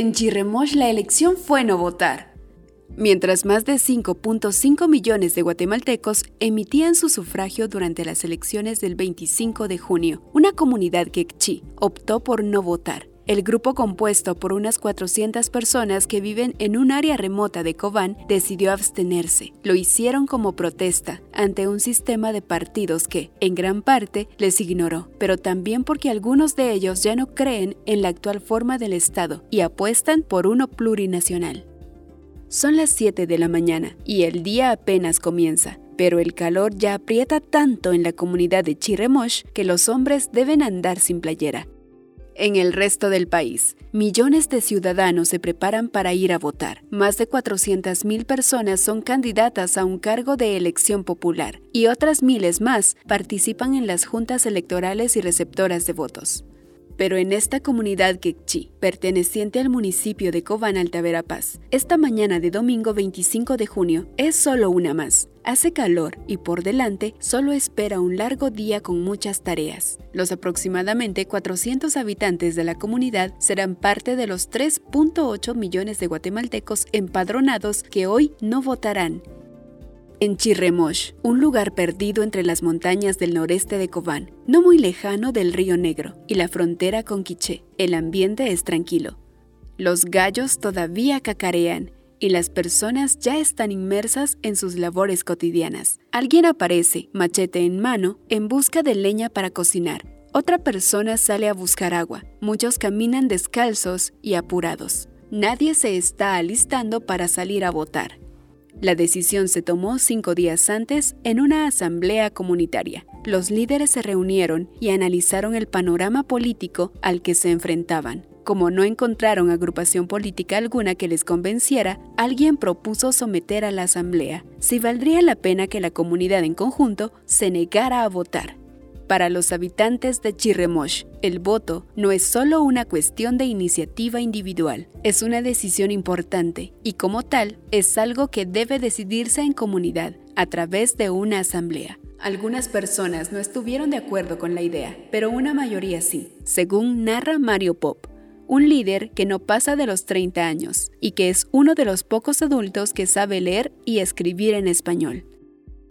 En Chirremoch la elección fue no votar. Mientras más de 5.5 millones de guatemaltecos emitían su sufragio durante las elecciones del 25 de junio, una comunidad quechí optó por no votar el grupo compuesto por unas 400 personas que viven en un área remota de Cobán decidió abstenerse. Lo hicieron como protesta ante un sistema de partidos que, en gran parte, les ignoró, pero también porque algunos de ellos ya no creen en la actual forma del Estado y apuestan por uno plurinacional. Son las 7 de la mañana y el día apenas comienza, pero el calor ya aprieta tanto en la comunidad de Chirremosh que los hombres deben andar sin playera. En el resto del país, millones de ciudadanos se preparan para ir a votar. Más de 400.000 personas son candidatas a un cargo de elección popular y otras miles más participan en las juntas electorales y receptoras de votos. Pero en esta comunidad quechí, perteneciente al municipio de Cobán Altaverapaz, esta mañana de domingo 25 de junio es solo una más. Hace calor y por delante solo espera un largo día con muchas tareas. Los aproximadamente 400 habitantes de la comunidad serán parte de los 3.8 millones de guatemaltecos empadronados que hoy no votarán en Chirremosh, un lugar perdido entre las montañas del noreste de Cobán, no muy lejano del río Negro y la frontera con Quiché. El ambiente es tranquilo. Los gallos todavía cacarean y las personas ya están inmersas en sus labores cotidianas. Alguien aparece, machete en mano, en busca de leña para cocinar. Otra persona sale a buscar agua. Muchos caminan descalzos y apurados. Nadie se está alistando para salir a votar. La decisión se tomó cinco días antes en una asamblea comunitaria. Los líderes se reunieron y analizaron el panorama político al que se enfrentaban. Como no encontraron agrupación política alguna que les convenciera, alguien propuso someter a la asamblea si valdría la pena que la comunidad en conjunto se negara a votar. Para los habitantes de Chirremosh, el voto no es solo una cuestión de iniciativa individual, es una decisión importante y como tal es algo que debe decidirse en comunidad a través de una asamblea. Algunas personas no estuvieron de acuerdo con la idea, pero una mayoría sí, según narra Mario Pop, un líder que no pasa de los 30 años y que es uno de los pocos adultos que sabe leer y escribir en español.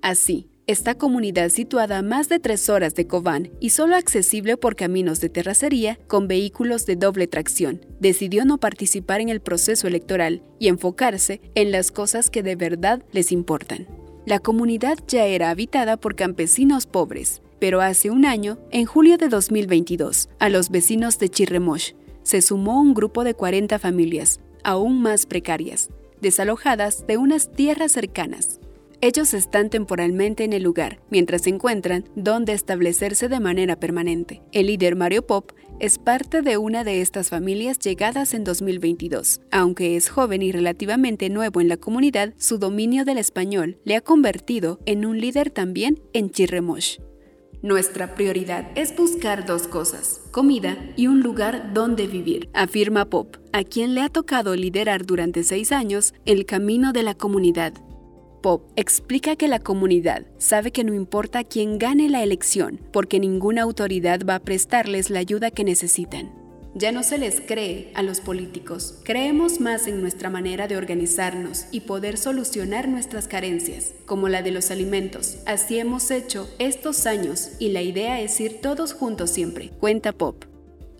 Así, esta comunidad situada a más de tres horas de Cobán y solo accesible por caminos de terracería con vehículos de doble tracción, decidió no participar en el proceso electoral y enfocarse en las cosas que de verdad les importan. La comunidad ya era habitada por campesinos pobres, pero hace un año, en julio de 2022, a los vecinos de Chirremosh se sumó un grupo de 40 familias, aún más precarias, desalojadas de unas tierras cercanas. Ellos están temporalmente en el lugar, mientras se encuentran dónde establecerse de manera permanente. El líder Mario Pop es parte de una de estas familias llegadas en 2022. Aunque es joven y relativamente nuevo en la comunidad, su dominio del español le ha convertido en un líder también en Chirremosh. Nuestra prioridad es buscar dos cosas, comida y un lugar donde vivir, afirma Pop, a quien le ha tocado liderar durante seis años el camino de la comunidad Pop explica que la comunidad sabe que no importa quién gane la elección, porque ninguna autoridad va a prestarles la ayuda que necesitan. Ya no se les cree a los políticos. Creemos más en nuestra manera de organizarnos y poder solucionar nuestras carencias, como la de los alimentos. Así hemos hecho estos años y la idea es ir todos juntos siempre, cuenta Pop.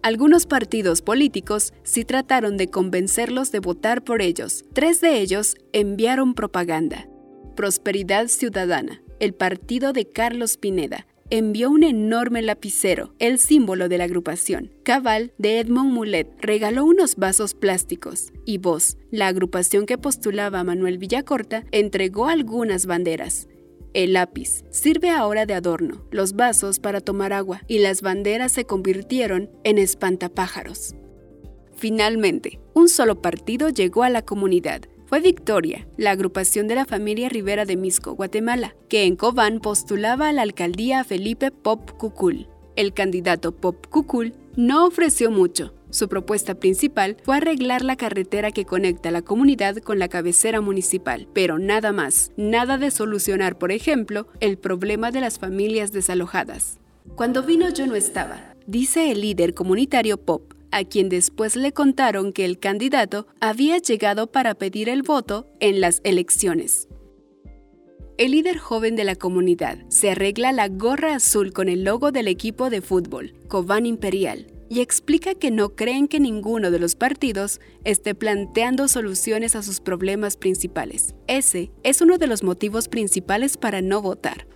Algunos partidos políticos sí trataron de convencerlos de votar por ellos. Tres de ellos enviaron propaganda. Prosperidad Ciudadana, el partido de Carlos Pineda, envió un enorme lapicero, el símbolo de la agrupación. Cabal, de Edmond Mulet, regaló unos vasos plásticos. Y Voz, la agrupación que postulaba a Manuel Villacorta, entregó algunas banderas. El lápiz sirve ahora de adorno, los vasos para tomar agua y las banderas se convirtieron en espantapájaros. Finalmente, un solo partido llegó a la comunidad. Fue Victoria, la agrupación de la familia Rivera de Misco, Guatemala, que en Cobán postulaba a la alcaldía a Felipe Pop Cucul. El candidato Pop Cucul no ofreció mucho. Su propuesta principal fue arreglar la carretera que conecta la comunidad con la cabecera municipal, pero nada más, nada de solucionar, por ejemplo, el problema de las familias desalojadas. Cuando vino yo no estaba, dice el líder comunitario Pop, a quien después le contaron que el candidato había llegado para pedir el voto en las elecciones. El líder joven de la comunidad se arregla la gorra azul con el logo del equipo de fútbol, Cobán Imperial, y explica que no creen que ninguno de los partidos esté planteando soluciones a sus problemas principales. Ese es uno de los motivos principales para no votar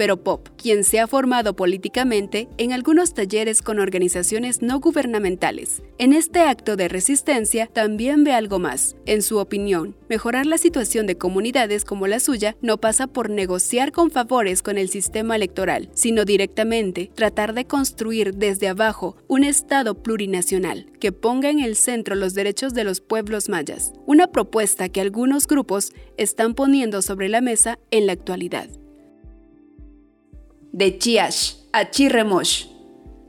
pero Pop, quien se ha formado políticamente en algunos talleres con organizaciones no gubernamentales. En este acto de resistencia también ve algo más. En su opinión, mejorar la situación de comunidades como la suya no pasa por negociar con favores con el sistema electoral, sino directamente tratar de construir desde abajo un Estado plurinacional que ponga en el centro los derechos de los pueblos mayas, una propuesta que algunos grupos están poniendo sobre la mesa en la actualidad de Chiash a Chirremosh.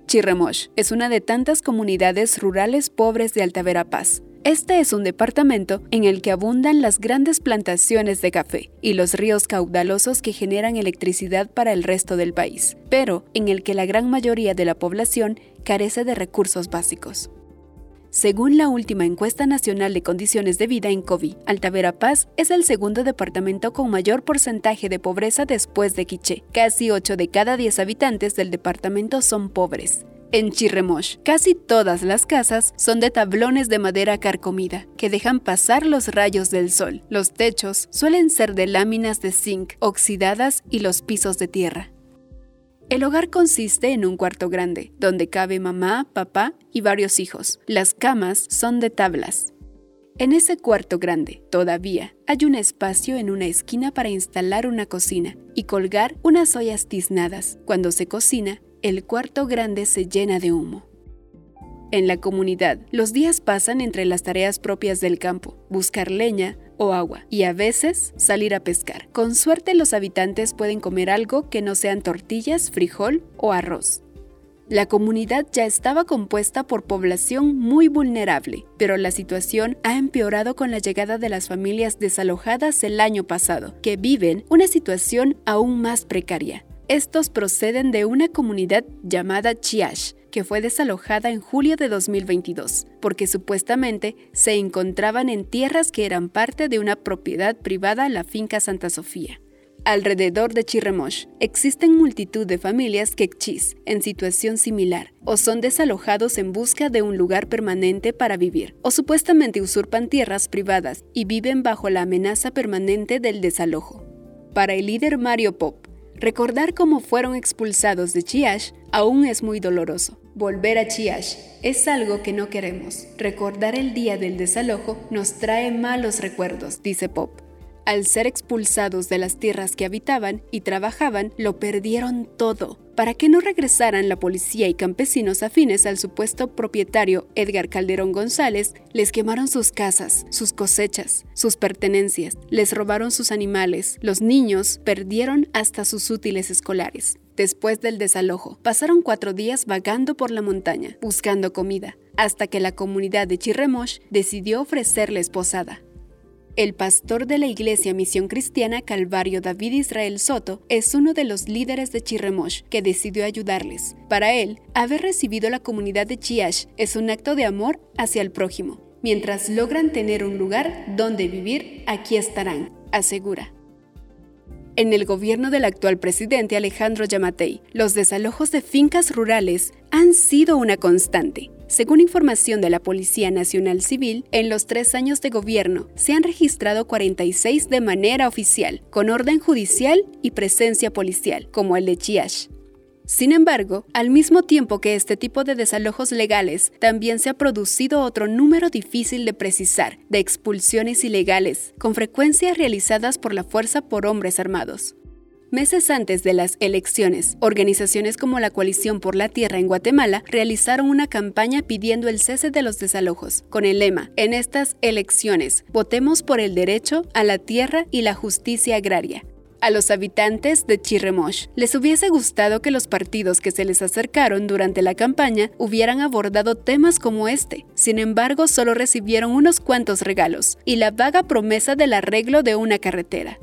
Chirremosh es una de tantas comunidades rurales pobres de Alta Verapaz. Este es un departamento en el que abundan las grandes plantaciones de café y los ríos caudalosos que generan electricidad para el resto del país, pero en el que la gran mayoría de la población carece de recursos básicos. Según la última encuesta nacional de condiciones de vida en COVID, Alta Paz es el segundo departamento con mayor porcentaje de pobreza después de Quiché. Casi 8 de cada 10 habitantes del departamento son pobres. En Chirremosh, casi todas las casas son de tablones de madera carcomida, que dejan pasar los rayos del sol. Los techos suelen ser de láminas de zinc oxidadas y los pisos de tierra. El hogar consiste en un cuarto grande, donde cabe mamá, papá y varios hijos. Las camas son de tablas. En ese cuarto grande, todavía, hay un espacio en una esquina para instalar una cocina y colgar unas ollas tiznadas. Cuando se cocina, el cuarto grande se llena de humo. En la comunidad, los días pasan entre las tareas propias del campo, buscar leña, o agua, y a veces salir a pescar. Con suerte los habitantes pueden comer algo que no sean tortillas, frijol o arroz. La comunidad ya estaba compuesta por población muy vulnerable, pero la situación ha empeorado con la llegada de las familias desalojadas el año pasado, que viven una situación aún más precaria. Estos proceden de una comunidad llamada Chiash, que fue desalojada en julio de 2022, porque supuestamente se encontraban en tierras que eran parte de una propiedad privada, la finca Santa Sofía. Alrededor de Chirremosh existen multitud de familias quechis en situación similar, o son desalojados en busca de un lugar permanente para vivir, o supuestamente usurpan tierras privadas y viven bajo la amenaza permanente del desalojo. Para el líder Mario Pop, recordar cómo fueron expulsados de Chiash aún es muy doloroso. Volver a Chiash es algo que no queremos. Recordar el día del desalojo nos trae malos recuerdos, dice Pop. Al ser expulsados de las tierras que habitaban y trabajaban, lo perdieron todo. Para que no regresaran la policía y campesinos afines al supuesto propietario Edgar Calderón González, les quemaron sus casas, sus cosechas, sus pertenencias, les robaron sus animales, los niños perdieron hasta sus útiles escolares. Después del desalojo, pasaron cuatro días vagando por la montaña, buscando comida, hasta que la comunidad de Chirremosh decidió ofrecerles posada. El pastor de la iglesia Misión Cristiana Calvario David Israel Soto es uno de los líderes de Chirremosh que decidió ayudarles. Para él, haber recibido la comunidad de Chiash es un acto de amor hacia el prójimo. Mientras logran tener un lugar donde vivir, aquí estarán, asegura. En el gobierno del actual presidente Alejandro Yamatei, los desalojos de fincas rurales han sido una constante. Según información de la Policía Nacional Civil, en los tres años de gobierno se han registrado 46 de manera oficial, con orden judicial y presencia policial, como el de Chiash. Sin embargo, al mismo tiempo que este tipo de desalojos legales, también se ha producido otro número difícil de precisar de expulsiones ilegales, con frecuencia realizadas por la fuerza por hombres armados. Meses antes de las elecciones, organizaciones como la Coalición por la Tierra en Guatemala realizaron una campaña pidiendo el cese de los desalojos, con el lema, en estas elecciones, votemos por el derecho a la tierra y la justicia agraria. A los habitantes de Chirremosh les hubiese gustado que los partidos que se les acercaron durante la campaña hubieran abordado temas como este. Sin embargo, solo recibieron unos cuantos regalos y la vaga promesa del arreglo de una carretera.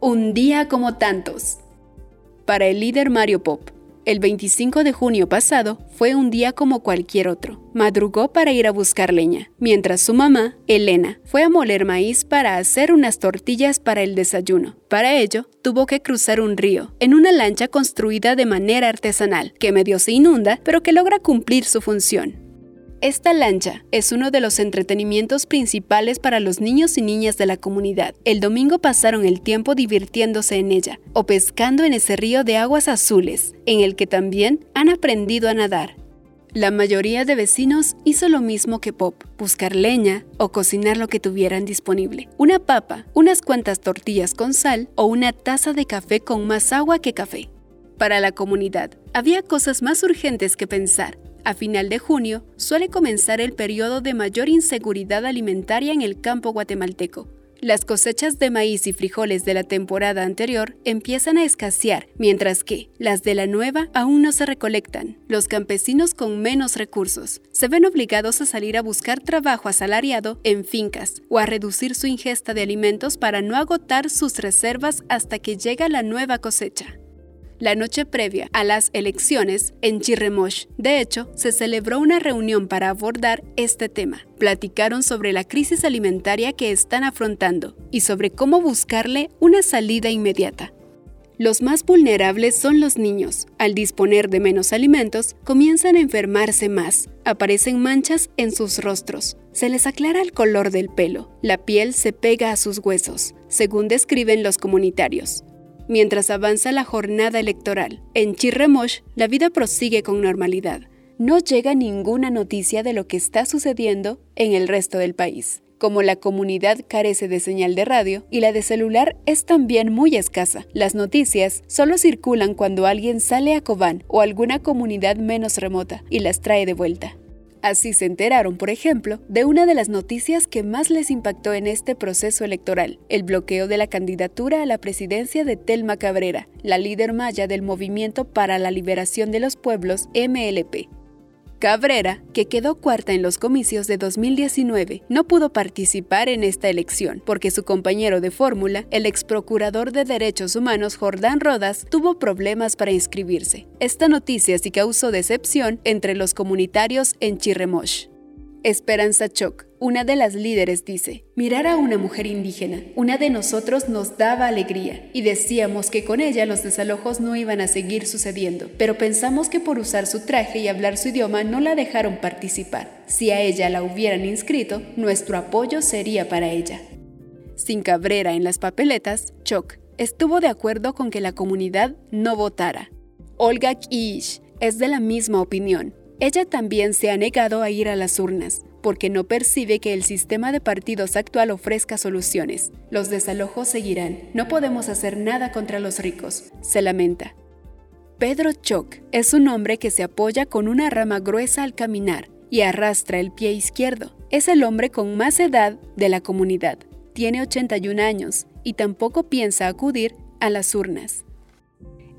Un día como tantos. Para el líder Mario Pop, el 25 de junio pasado fue un día como cualquier otro. Madrugó para ir a buscar leña, mientras su mamá, Elena, fue a moler maíz para hacer unas tortillas para el desayuno. Para ello, tuvo que cruzar un río, en una lancha construida de manera artesanal, que medio se inunda, pero que logra cumplir su función. Esta lancha es uno de los entretenimientos principales para los niños y niñas de la comunidad. El domingo pasaron el tiempo divirtiéndose en ella o pescando en ese río de aguas azules, en el que también han aprendido a nadar. La mayoría de vecinos hizo lo mismo que Pop, buscar leña o cocinar lo que tuvieran disponible. Una papa, unas cuantas tortillas con sal o una taza de café con más agua que café. Para la comunidad, había cosas más urgentes que pensar, a final de junio suele comenzar el periodo de mayor inseguridad alimentaria en el campo guatemalteco. Las cosechas de maíz y frijoles de la temporada anterior empiezan a escasear, mientras que las de la nueva aún no se recolectan. Los campesinos con menos recursos se ven obligados a salir a buscar trabajo asalariado en fincas o a reducir su ingesta de alimentos para no agotar sus reservas hasta que llega la nueva cosecha la noche previa a las elecciones en Chirremosh. De hecho, se celebró una reunión para abordar este tema. Platicaron sobre la crisis alimentaria que están afrontando y sobre cómo buscarle una salida inmediata. Los más vulnerables son los niños. Al disponer de menos alimentos, comienzan a enfermarse más. Aparecen manchas en sus rostros. Se les aclara el color del pelo. La piel se pega a sus huesos, según describen los comunitarios. Mientras avanza la jornada electoral, en Chirremosh la vida prosigue con normalidad. No llega ninguna noticia de lo que está sucediendo en el resto del país. Como la comunidad carece de señal de radio y la de celular es también muy escasa, las noticias solo circulan cuando alguien sale a Cobán o alguna comunidad menos remota y las trae de vuelta. Así se enteraron, por ejemplo, de una de las noticias que más les impactó en este proceso electoral, el bloqueo de la candidatura a la presidencia de Telma Cabrera, la líder maya del Movimiento para la Liberación de los Pueblos MLP. Cabrera, que quedó cuarta en los comicios de 2019, no pudo participar en esta elección porque su compañero de fórmula, el ex procurador de derechos humanos Jordán Rodas, tuvo problemas para inscribirse. Esta noticia sí causó decepción entre los comunitarios en Chirremosh. Esperanza Choc, una de las líderes, dice, mirar a una mujer indígena, una de nosotros nos daba alegría y decíamos que con ella los desalojos no iban a seguir sucediendo, pero pensamos que por usar su traje y hablar su idioma no la dejaron participar. Si a ella la hubieran inscrito, nuestro apoyo sería para ella. Sin Cabrera en las papeletas, Choc estuvo de acuerdo con que la comunidad no votara. Olga Kish es de la misma opinión ella también se ha negado a ir a las urnas, porque no percibe que el sistema de partidos actual ofrezca soluciones. Los desalojos seguirán. No podemos hacer nada contra los ricos, se lamenta. Pedro Choc es un hombre que se apoya con una rama gruesa al caminar y arrastra el pie izquierdo. Es el hombre con más edad de la comunidad. Tiene 81 años y tampoco piensa acudir a las urnas.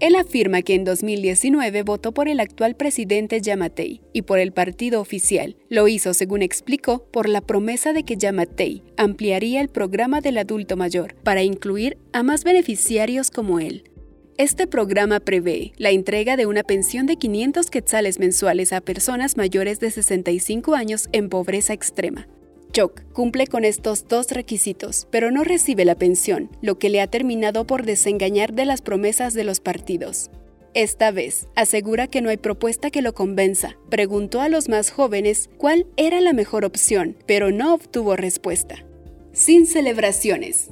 Él afirma que en 2019 votó por el actual presidente Yamatei y por el partido oficial. Lo hizo, según explicó, por la promesa de que Yamatei ampliaría el programa del adulto mayor para incluir a más beneficiarios como él. Este programa prevé la entrega de una pensión de 500 quetzales mensuales a personas mayores de 65 años en pobreza extrema. Choc cumple con estos dos requisitos, pero no recibe la pensión, lo que le ha terminado por desengañar de las promesas de los partidos. Esta vez, asegura que no hay propuesta que lo convenza. Preguntó a los más jóvenes cuál era la mejor opción, pero no obtuvo respuesta. Sin celebraciones.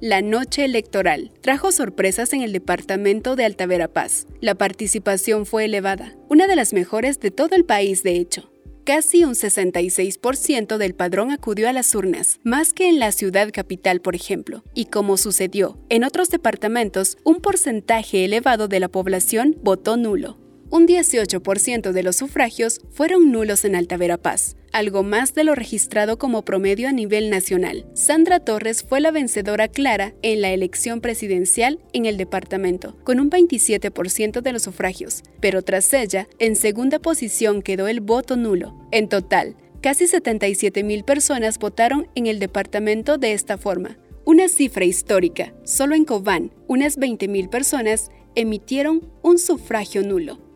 La noche electoral trajo sorpresas en el departamento de Altavera Paz. La participación fue elevada, una de las mejores de todo el país de hecho. Casi un 66% del padrón acudió a las urnas, más que en la ciudad capital, por ejemplo. Y como sucedió en otros departamentos, un porcentaje elevado de la población votó nulo. Un 18% de los sufragios fueron nulos en Alta Verapaz, algo más de lo registrado como promedio a nivel nacional. Sandra Torres fue la vencedora clara en la elección presidencial en el departamento, con un 27% de los sufragios, pero tras ella, en segunda posición quedó el voto nulo. En total, casi 77 mil personas votaron en el departamento de esta forma. Una cifra histórica. Solo en Cobán, unas 20.000 personas emitieron un sufragio nulo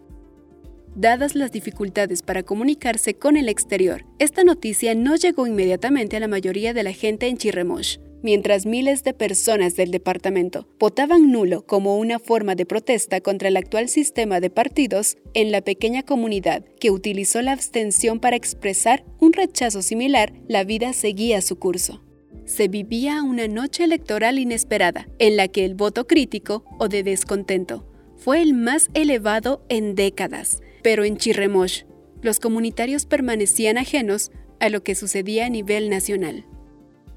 dadas las dificultades para comunicarse con el exterior. Esta noticia no llegó inmediatamente a la mayoría de la gente en Chirremosh. Mientras miles de personas del departamento votaban nulo como una forma de protesta contra el actual sistema de partidos, en la pequeña comunidad que utilizó la abstención para expresar un rechazo similar, la vida seguía su curso se vivía una noche electoral inesperada, en la que el voto crítico o de descontento fue el más elevado en décadas, pero en Chirremosh, los comunitarios permanecían ajenos a lo que sucedía a nivel nacional.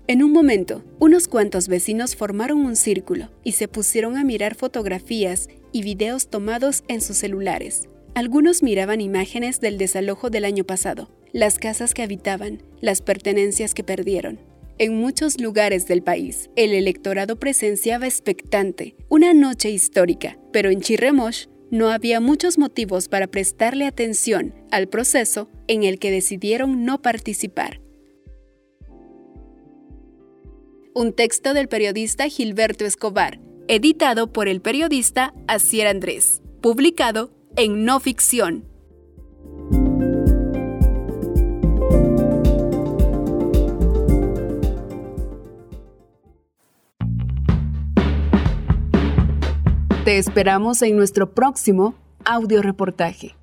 En un momento, unos cuantos vecinos formaron un círculo y se pusieron a mirar fotografías y videos tomados en sus celulares. Algunos miraban imágenes del desalojo del año pasado, las casas que habitaban, las pertenencias que perdieron. En muchos lugares del país, el electorado presenciaba expectante una noche histórica, pero en Chirremosh no había muchos motivos para prestarle atención al proceso en el que decidieron no participar. Un texto del periodista Gilberto Escobar, editado por el periodista Asier Andrés, publicado en No Ficción, Te esperamos en nuestro próximo audio reportaje.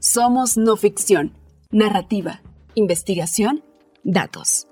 Somos no ficción, narrativa, investigación, datos.